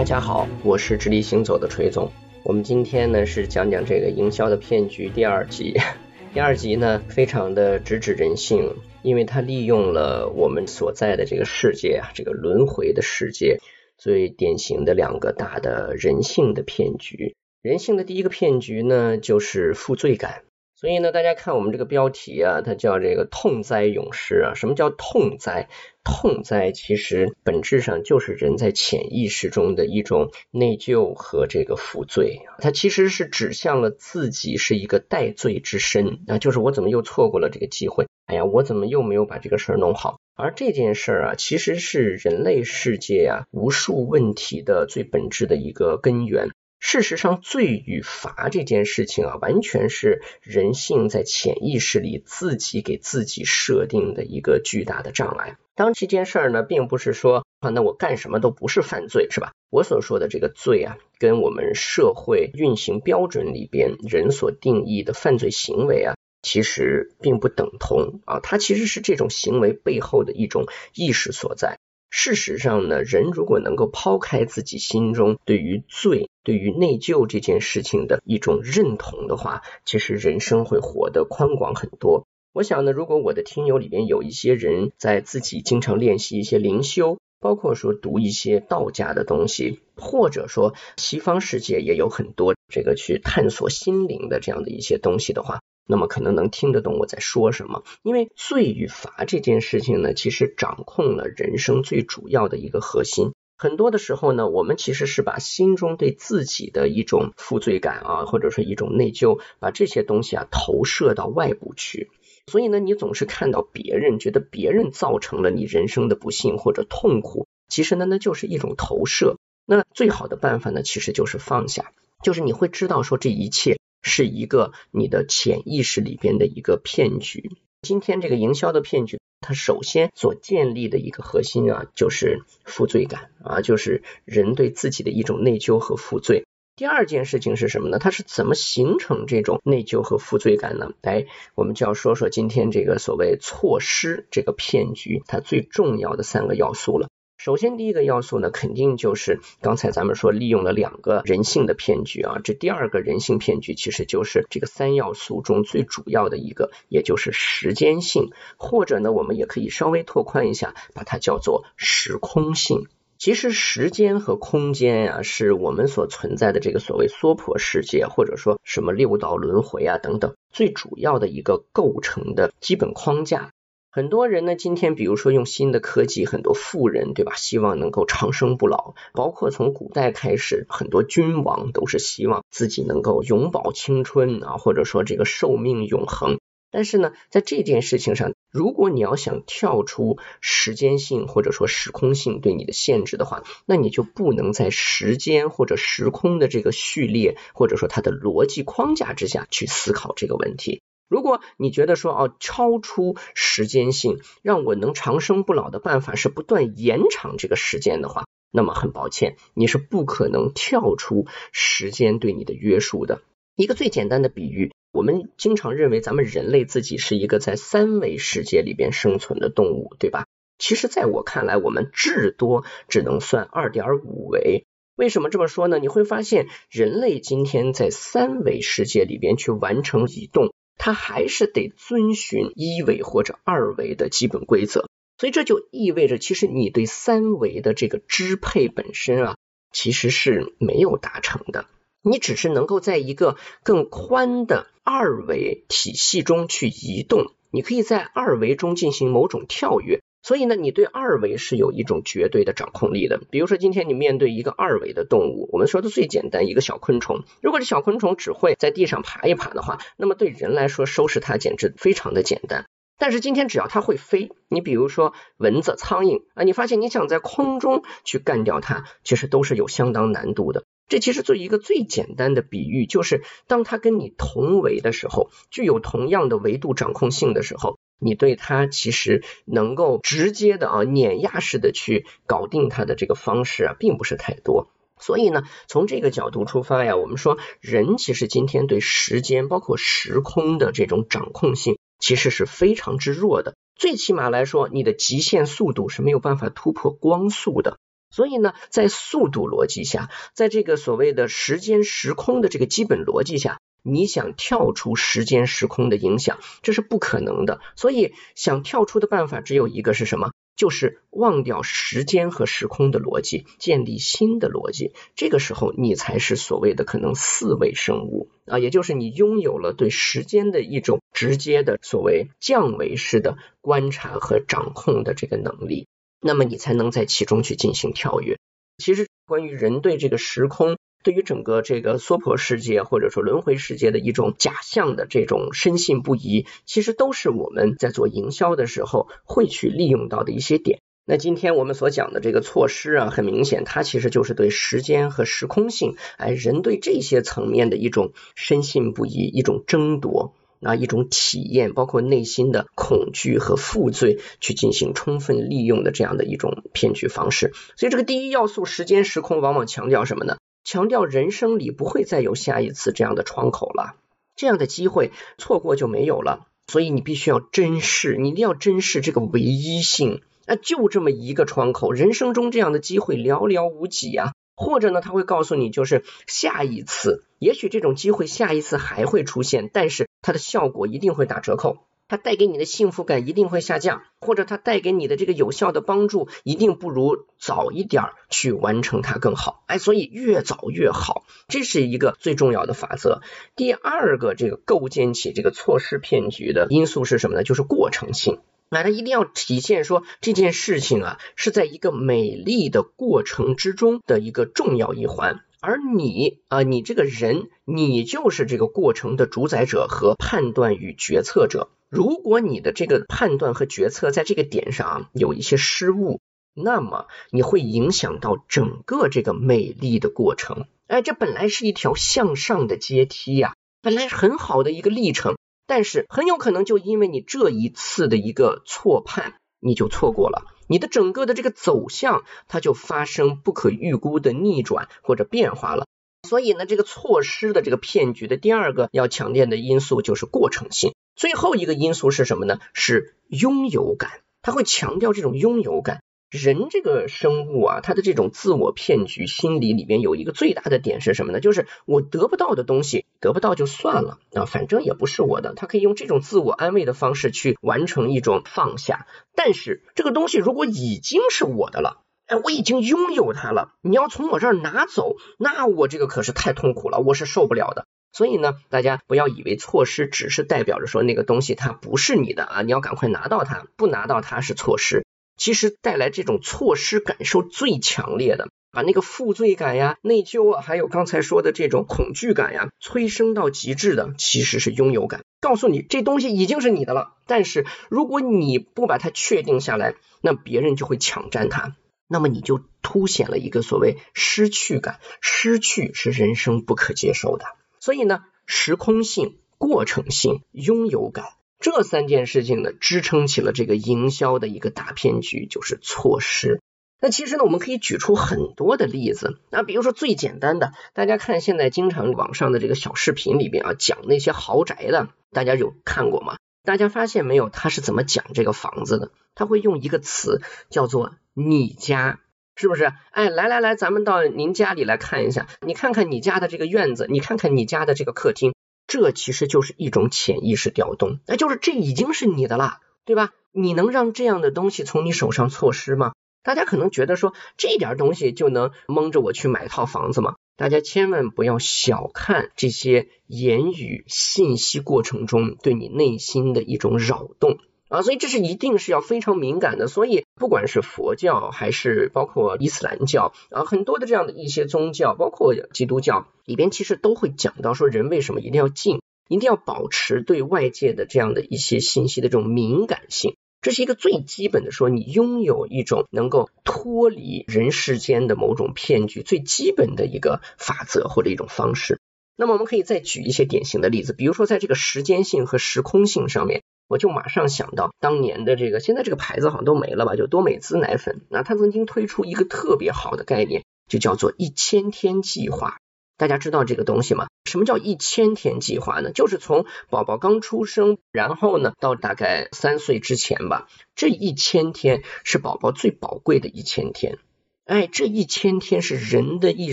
大家好，我是直立行走的锤总。我们今天呢是讲讲这个营销的骗局第二集。第二集呢非常的直指人性，因为它利用了我们所在的这个世界啊，这个轮回的世界最典型的两个大的人性的骗局。人性的第一个骗局呢就是负罪感。所以呢，大家看我们这个标题啊，它叫这个痛哉勇士啊。什么叫痛哉？痛哉其实本质上就是人在潜意识中的一种内疚和这个负罪。它其实是指向了自己是一个戴罪之身啊，就是我怎么又错过了这个机会？哎呀，我怎么又没有把这个事儿弄好？而这件事儿啊，其实是人类世界啊无数问题的最本质的一个根源。事实上，罪与罚这件事情啊，完全是人性在潜意识里自己给自己设定的一个巨大的障碍。当这件事儿呢，并不是说啊，那我干什么都不是犯罪，是吧？我所说的这个罪啊，跟我们社会运行标准里边人所定义的犯罪行为啊，其实并不等同啊，它其实是这种行为背后的一种意识所在。事实上呢，人如果能够抛开自己心中对于罪、对于内疚这件事情的一种认同的话，其实人生会活得宽广很多。我想呢，如果我的听友里边有一些人在自己经常练习一些灵修，包括说读一些道家的东西，或者说西方世界也有很多这个去探索心灵的这样的一些东西的话。那么可能能听得懂我在说什么，因为罪与罚这件事情呢，其实掌控了人生最主要的一个核心。很多的时候呢，我们其实是把心中对自己的一种负罪感啊，或者说一种内疚，把这些东西啊投射到外部去。所以呢，你总是看到别人，觉得别人造成了你人生的不幸或者痛苦，其实呢，那就是一种投射。那最好的办法呢，其实就是放下，就是你会知道说这一切。是一个你的潜意识里边的一个骗局。今天这个营销的骗局，它首先所建立的一个核心啊，就是负罪感啊，就是人对自己的一种内疚和负罪。第二件事情是什么呢？它是怎么形成这种内疚和负罪感呢？来，我们就要说说今天这个所谓错失这个骗局它最重要的三个要素了。首先，第一个要素呢，肯定就是刚才咱们说利用了两个人性的骗局啊。这第二个人性骗局，其实就是这个三要素中最主要的一个，也就是时间性，或者呢，我们也可以稍微拓宽一下，把它叫做时空性。其实，时间和空间呀，是我们所存在的这个所谓娑婆世界，或者说什么六道轮回啊等等，最主要的一个构成的基本框架。很多人呢，今天比如说用新的科技，很多富人对吧，希望能够长生不老，包括从古代开始，很多君王都是希望自己能够永葆青春啊，或者说这个寿命永恒。但是呢，在这件事情上，如果你要想跳出时间性或者说时空性对你的限制的话，那你就不能在时间或者时空的这个序列或者说它的逻辑框架之下去思考这个问题。如果你觉得说哦，超出时间性让我能长生不老的办法是不断延长这个时间的话，那么很抱歉，你是不可能跳出时间对你的约束的。一个最简单的比喻，我们经常认为咱们人类自己是一个在三维世界里边生存的动物，对吧？其实，在我看来，我们至多只能算二点五维。为什么这么说呢？你会发现，人类今天在三维世界里边去完成移动。它还是得遵循一维或者二维的基本规则，所以这就意味着，其实你对三维的这个支配本身啊，其实是没有达成的。你只是能够在一个更宽的二维体系中去移动，你可以在二维中进行某种跳跃。所以呢，你对二维是有一种绝对的掌控力的。比如说，今天你面对一个二维的动物，我们说的最简单，一个小昆虫。如果这小昆虫只会在地上爬一爬的话，那么对人来说收拾它简直非常的简单。但是今天只要它会飞，你比如说蚊子、苍蝇啊，你发现你想在空中去干掉它，其实都是有相当难度的。这其实做一个最简单的比喻，就是当它跟你同维的时候，具有同样的维度掌控性的时候。你对它其实能够直接的啊碾压式的去搞定它的这个方式啊，并不是太多。所以呢，从这个角度出发呀，我们说人其实今天对时间包括时空的这种掌控性，其实是非常之弱的。最起码来说，你的极限速度是没有办法突破光速的。所以呢，在速度逻辑下，在这个所谓的时间时空的这个基本逻辑下，你想跳出时间时空的影响，这是不可能的。所以，想跳出的办法只有一个是什么？就是忘掉时间和时空的逻辑，建立新的逻辑。这个时候，你才是所谓的可能四维生物啊，也就是你拥有了对时间的一种直接的所谓降维式的观察和掌控的这个能力。那么你才能在其中去进行跳跃。其实关于人对这个时空，对于整个这个娑婆世界或者说轮回世界的一种假象的这种深信不疑，其实都是我们在做营销的时候会去利用到的一些点。那今天我们所讲的这个措施啊，很明显，它其实就是对时间和时空性，哎，人对这些层面的一种深信不疑，一种争夺。啊，一种体验，包括内心的恐惧和负罪，去进行充分利用的这样的一种骗局方式。所以，这个第一要素时间时空，往往强调什么呢？强调人生里不会再有下一次这样的窗口了，这样的机会错过就没有了。所以，你必须要珍视，你一定要珍视这个唯一性。那就这么一个窗口，人生中这样的机会寥寥无几啊。或者呢，他会告诉你，就是下一次，也许这种机会下一次还会出现，但是它的效果一定会打折扣，它带给你的幸福感一定会下降，或者它带给你的这个有效的帮助一定不如早一点去完成它更好。哎，所以越早越好，这是一个最重要的法则。第二个，这个构建起这个错失骗局的因素是什么呢？就是过程性。那它一定要体现说这件事情啊是在一个美丽的过程之中的一个重要一环，而你啊，你这个人，你就是这个过程的主宰者和判断与决策者。如果你的这个判断和决策在这个点上有一些失误，那么你会影响到整个这个美丽的过程。哎，这本来是一条向上的阶梯呀，本来是很好的一个历程。但是很有可能就因为你这一次的一个错判，你就错过了你的整个的这个走向，它就发生不可预估的逆转或者变化了。所以呢，这个措施的这个骗局的第二个要强调的因素就是过程性。最后一个因素是什么呢？是拥有感，它会强调这种拥有感。人这个生物啊，他的这种自我骗局心理里面有一个最大的点是什么呢？就是我得不到的东西，得不到就算了啊，反正也不是我的。他可以用这种自我安慰的方式去完成一种放下。但是这个东西如果已经是我的了，哎，我已经拥有它了，你要从我这儿拿走，那我这个可是太痛苦了，我是受不了的。所以呢，大家不要以为错失只是代表着说那个东西它不是你的啊，你要赶快拿到它，不拿到它是错失。其实带来这种错失感受最强烈的，把那个负罪感呀、内疚啊，还有刚才说的这种恐惧感呀，催生到极致的，其实是拥有感。告诉你这东西已经是你的了，但是如果你不把它确定下来，那别人就会抢占它，那么你就凸显了一个所谓失去感。失去是人生不可接受的。所以呢，时空性、过程性、拥有感。这三件事情呢，支撑起了这个营销的一个大骗局，就是错失。那其实呢，我们可以举出很多的例子。那比如说最简单的，大家看现在经常网上的这个小视频里边啊，讲那些豪宅的，大家有看过吗？大家发现没有，他是怎么讲这个房子的？他会用一个词叫做“你家”，是不是？哎，来来来，咱们到您家里来看一下，你看看你家的这个院子，你看看你家的这个客厅。这其实就是一种潜意识调动，那就是这已经是你的啦，对吧？你能让这样的东西从你手上错失吗？大家可能觉得说这点东西就能蒙着我去买套房子吗？大家千万不要小看这些言语信息过程中对你内心的一种扰动。啊，所以这是一定是要非常敏感的。所以不管是佛教还是包括伊斯兰教啊，很多的这样的一些宗教，包括基督教里边，其实都会讲到说，人为什么一定要静，一定要保持对外界的这样的一些信息的这种敏感性。这是一个最基本的，说你拥有一种能够脱离人世间的某种骗局最基本的一个法则或者一种方式。那么我们可以再举一些典型的例子，比如说在这个时间性和时空性上面。我就马上想到当年的这个，现在这个牌子好像都没了吧？就多美滋奶粉，那它曾经推出一个特别好的概念，就叫做一千天计划。大家知道这个东西吗？什么叫一千天计划呢？就是从宝宝刚出生，然后呢到大概三岁之前吧，这一千天是宝宝最宝贵的一千天。哎，这一千天是人的一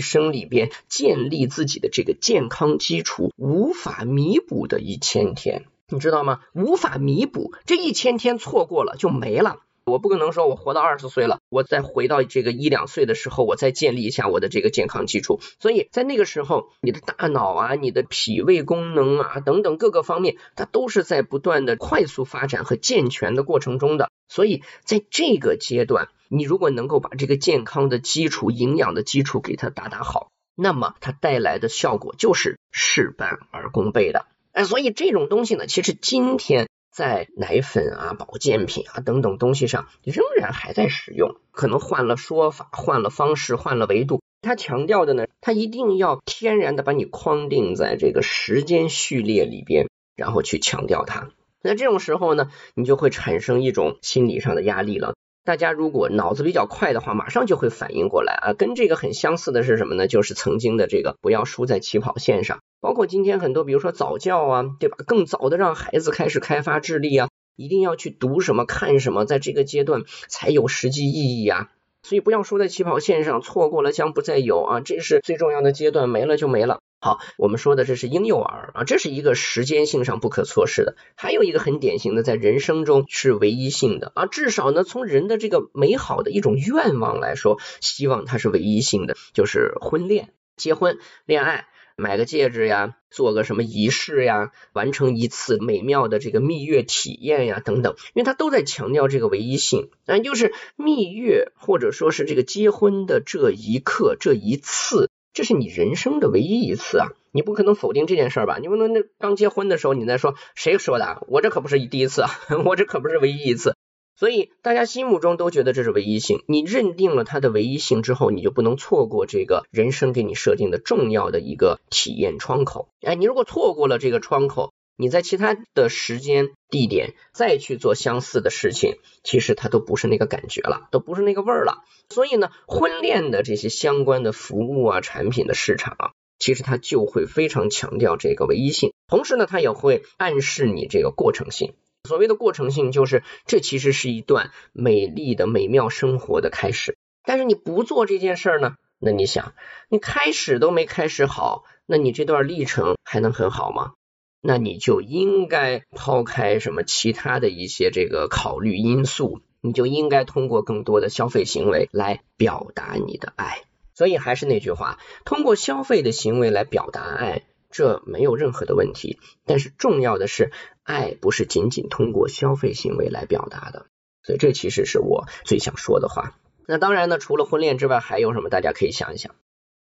生里边建立自己的这个健康基础无法弥补的一千天，你知道吗？无法弥补，这一千天错过了就没了。我不可能说我活到二十岁了，我再回到这个一两岁的时候，我再建立一下我的这个健康基础。所以在那个时候，你的大脑啊、你的脾胃功能啊等等各个方面，它都是在不断的快速发展和健全的过程中的。所以在这个阶段，你如果能够把这个健康的基础、营养的基础给它打打好，那么它带来的效果就是事半而功倍的。哎，所以这种东西呢，其实今天在奶粉啊、保健品啊等等东西上仍然还在使用，可能换了说法、换了方式、换了维度。它强调的呢，它一定要天然的把你框定在这个时间序列里边，然后去强调它。那这种时候呢，你就会产生一种心理上的压力了。大家如果脑子比较快的话，马上就会反应过来啊。跟这个很相似的是什么呢？就是曾经的这个不要输在起跑线上。包括今天很多，比如说早教啊，对吧？更早的让孩子开始开发智力啊，一定要去读什么、看什么，在这个阶段才有实际意义啊。所以不要输在起跑线上，错过了将不再有啊。这是最重要的阶段，没了就没了。好，我们说的这是婴幼儿啊，这是一个时间性上不可错失的。还有一个很典型的，在人生中是唯一性的啊，至少呢，从人的这个美好的一种愿望来说，希望它是唯一性的，就是婚恋、结婚、恋爱，买个戒指呀，做个什么仪式呀，完成一次美妙的这个蜜月体验呀，等等，因为它都在强调这个唯一性，啊，就是蜜月或者说是这个结婚的这一刻、这一次。这是你人生的唯一一次啊！你不可能否定这件事儿吧？你不能那刚结婚的时候你再说谁说的？我这可不是第一次啊，我这可不是唯一一次。所以大家心目中都觉得这是唯一性。你认定了它的唯一性之后，你就不能错过这个人生给你设定的重要的一个体验窗口。哎，你如果错过了这个窗口，你在其他的时间地点再去做相似的事情，其实它都不是那个感觉了，都不是那个味儿了。所以呢，婚恋的这些相关的服务啊、产品的市场啊，其实它就会非常强调这个唯一性，同时呢，它也会暗示你这个过程性。所谓的过程性，就是这其实是一段美丽的美妙生活的开始。但是你不做这件事儿呢，那你想，你开始都没开始好，那你这段历程还能很好吗？那你就应该抛开什么其他的一些这个考虑因素，你就应该通过更多的消费行为来表达你的爱。所以还是那句话，通过消费的行为来表达爱，这没有任何的问题。但是重要的是，爱不是仅仅通过消费行为来表达的。所以这其实是我最想说的话。那当然呢，除了婚恋之外，还有什么？大家可以想一想。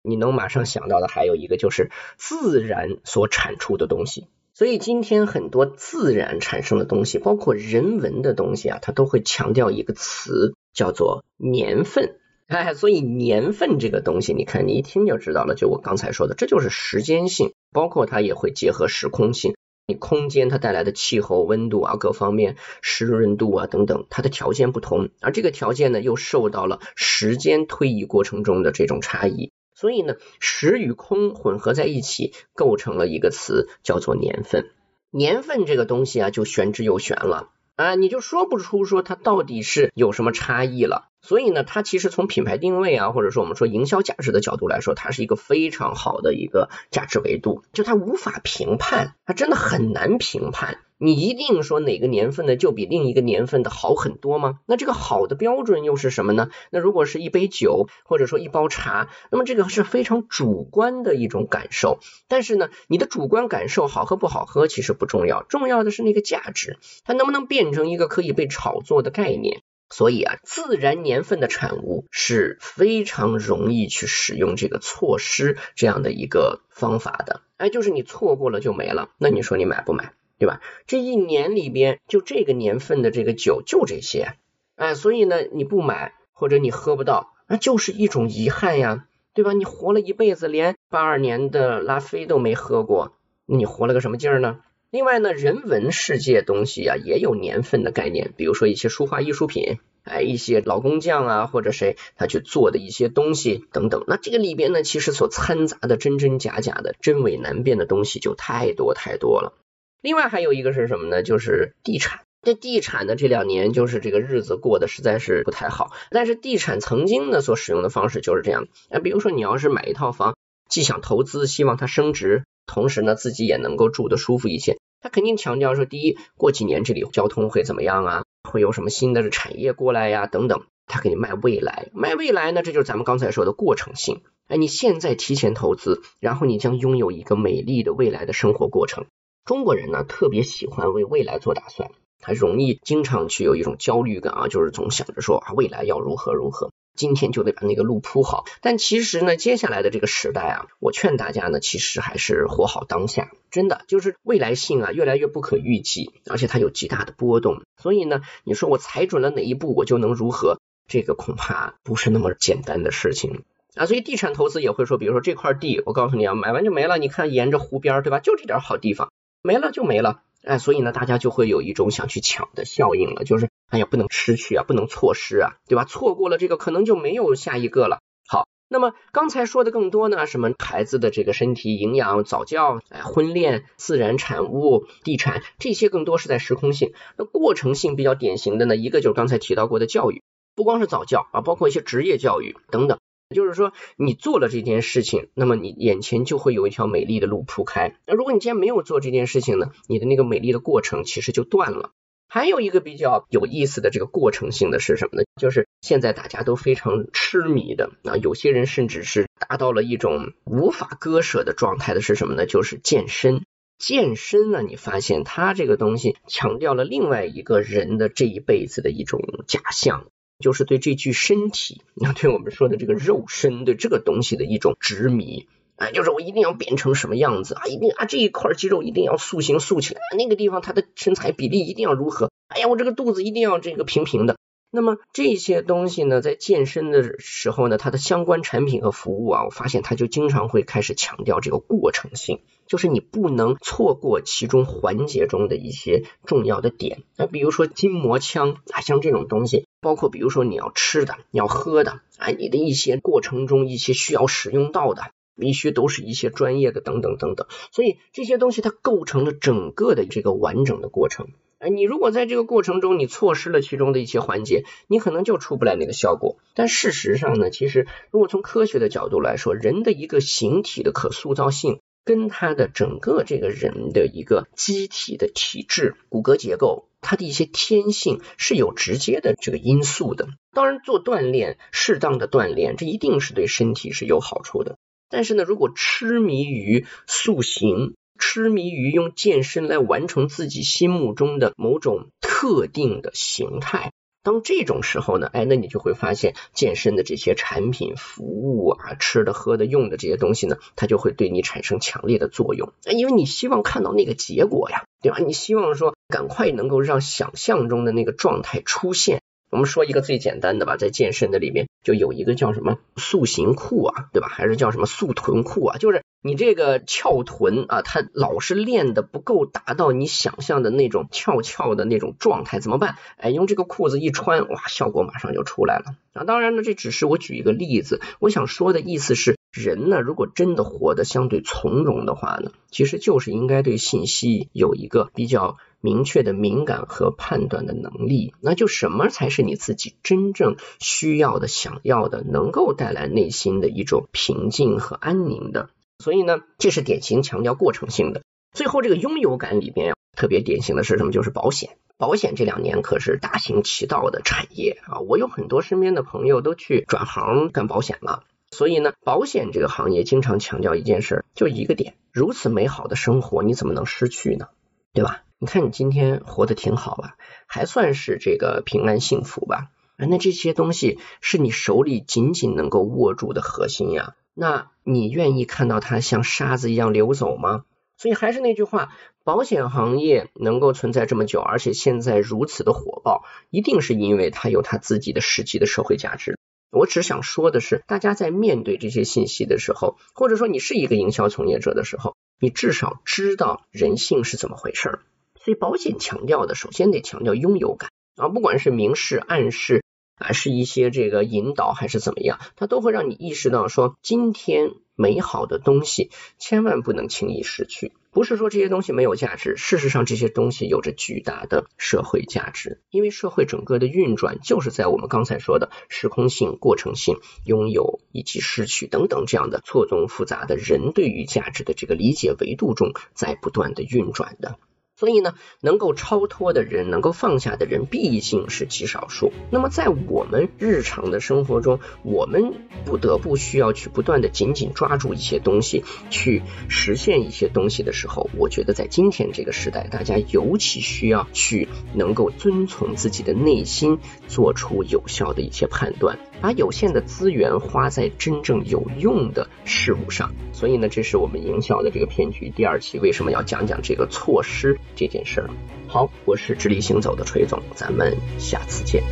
你能马上想到的还有一个就是自然所产出的东西。所以今天很多自然产生的东西，包括人文的东西啊，它都会强调一个词，叫做年份。哎，所以年份这个东西，你看你一听就知道了，就我刚才说的，这就是时间性，包括它也会结合时空性。你空间它带来的气候、温度啊，各方面湿润度啊等等，它的条件不同，而这个条件呢，又受到了时间推移过程中的这种差异。所以呢，时与空混合在一起，构成了一个词，叫做年份。年份这个东西啊，就玄之又玄了啊，你就说不出说它到底是有什么差异了。所以呢，它其实从品牌定位啊，或者说我们说营销价值的角度来说，它是一个非常好的一个价值维度，就它无法评判，它真的很难评判。你一定说哪个年份的就比另一个年份的好很多吗？那这个好的标准又是什么呢？那如果是一杯酒或者说一包茶，那么这个是非常主观的一种感受。但是呢，你的主观感受好喝不好喝其实不重要，重要的是那个价值，它能不能变成一个可以被炒作的概念？所以啊，自然年份的产物是非常容易去使用这个措施这样的一个方法的。哎，就是你错过了就没了，那你说你买不买？对吧？这一年里边就这个年份的这个酒就这些，哎，所以呢你不买或者你喝不到，那就是一种遗憾呀，对吧？你活了一辈子连八二年的拉菲都没喝过，那你活了个什么劲儿呢？另外呢，人文世界东西啊也有年份的概念，比如说一些书画艺术品，哎，一些老工匠啊或者谁他去做的一些东西等等，那这个里边呢其实所掺杂的真真假假的真伪难辨的东西就太多太多了。另外还有一个是什么呢？就是地产。这地产的这两年就是这个日子过得实在是不太好，但是地产曾经呢所使用的方式就是这样，啊，比如说你要是买一套房，既想投资，希望它升值，同时呢自己也能够住得舒服一些，他肯定强调说，第一，过几年这里交通会怎么样啊，会有什么新的产业过来呀，等等，他给你卖未来，卖未来呢，这就是咱们刚才说的过程性，哎，你现在提前投资，然后你将拥有一个美丽的未来的生活过程。中国人呢特别喜欢为未来做打算。他容易经常去有一种焦虑感啊，就是总想着说啊未来要如何如何，今天就得把那个路铺好。但其实呢，接下来的这个时代啊，我劝大家呢，其实还是活好当下。真的就是未来性啊，越来越不可预计，而且它有极大的波动。所以呢，你说我踩准了哪一步，我就能如何？这个恐怕不是那么简单的事情啊。所以地产投资也会说，比如说这块地，我告诉你啊，买完就没了。你看沿着湖边，对吧？就这点好地方，没了就没了。哎，所以呢，大家就会有一种想去抢的效应了，就是哎呀，不能失去啊，不能错失啊，对吧？错过了这个，可能就没有下一个了。好，那么刚才说的更多呢，什么孩子的这个身体营养、早教、哎，婚恋、自然产物、地产，这些更多是在时空性。那过程性比较典型的呢，一个就是刚才提到过的教育，不光是早教啊，包括一些职业教育等等。就是说，你做了这件事情，那么你眼前就会有一条美丽的路铺开。那如果你今天没有做这件事情呢，你的那个美丽的过程其实就断了。还有一个比较有意思的这个过程性的是什么呢？就是现在大家都非常痴迷的啊，有些人甚至是达到了一种无法割舍的状态的是什么呢？就是健身。健身呢，你发现它这个东西强调了另外一个人的这一辈子的一种假象。就是对这具身体，那对我们说的这个肉身，对这个东西的一种执迷，哎，就是我一定要变成什么样子啊，一定啊这一块肌肉一定要塑形塑起来，那个地方它的身材比例一定要如何，哎呀，我这个肚子一定要这个平平的。那么这些东西呢，在健身的时候呢，它的相关产品和服务啊，我发现它就经常会开始强调这个过程性，就是你不能错过其中环节中的一些重要的点。那比如说筋膜枪啊，像这种东西，包括比如说你要吃的、你要喝的啊，你的一些过程中一些需要使用到的，必须都是一些专业的等等等等。所以这些东西它构成了整个的这个完整的过程。哎，你如果在这个过程中你错失了其中的一些环节，你可能就出不来那个效果。但事实上呢，其实如果从科学的角度来说，人的一个形体的可塑造性，跟他的整个这个人的一个机体的体质、骨骼结构，他的一些天性是有直接的这个因素的。当然，做锻炼，适当的锻炼，这一定是对身体是有好处的。但是呢，如果痴迷于塑形，痴迷于用健身来完成自己心目中的某种特定的形态，当这种时候呢，哎，那你就会发现健身的这些产品、服务啊，吃的、喝的、用的这些东西呢，它就会对你产生强烈的作用，因为你希望看到那个结果呀，对吧？你希望说赶快能够让想象中的那个状态出现。我们说一个最简单的吧，在健身的里面就有一个叫什么塑形裤啊，对吧？还是叫什么塑臀裤啊？就是你这个翘臀啊，它老是练的不够达到你想象的那种翘翘的那种状态，怎么办？哎，用这个裤子一穿，哇，效果马上就出来了啊！当然呢，这只是我举一个例子，我想说的意思是，人呢，如果真的活得相对从容的话呢，其实就是应该对信息有一个比较。明确的敏感和判断的能力，那就什么才是你自己真正需要的、想要的，能够带来内心的一种平静和安宁的。所以呢，这是典型强调过程性的。最后，这个拥有感里边特别典型的是什么？就是保险。保险这两年可是大行其道的产业啊！我有很多身边的朋友都去转行干保险了。所以呢，保险这个行业经常强调一件事，就一个点：如此美好的生活，你怎么能失去呢？对吧？你看你今天活得挺好吧，还算是这个平安幸福吧？那这些东西是你手里紧紧能够握住的核心呀。那你愿意看到它像沙子一样流走吗？所以还是那句话，保险行业能够存在这么久，而且现在如此的火爆，一定是因为它有它自己的实际的社会价值。我只想说的是，大家在面对这些信息的时候，或者说你是一个营销从业者的时候，你至少知道人性是怎么回事儿。所以保险强调的，首先得强调拥有感啊，不管是明示、暗示啊，是一些这个引导还是怎么样，它都会让你意识到说，今天美好的东西千万不能轻易失去。不是说这些东西没有价值，事实上这些东西有着巨大的社会价值，因为社会整个的运转就是在我们刚才说的时空性、过程性、拥有以及失去等等这样的错综复杂的人对于价值的这个理解维度中在不断的运转的。所以呢，能够超脱的人，能够放下的人，毕竟是极少数。那么在我们日常的生活中，我们不得不需要去不断的紧紧抓住一些东西，去实现一些东西的时候，我觉得在今天这个时代，大家尤其需要去能够遵从自己的内心，做出有效的一些判断。把有限的资源花在真正有用的事物上，所以呢，这是我们营销的这个骗局第二期为什么要讲讲这个措施这件事儿。好，我是直立行走的锤总，咱们下次见。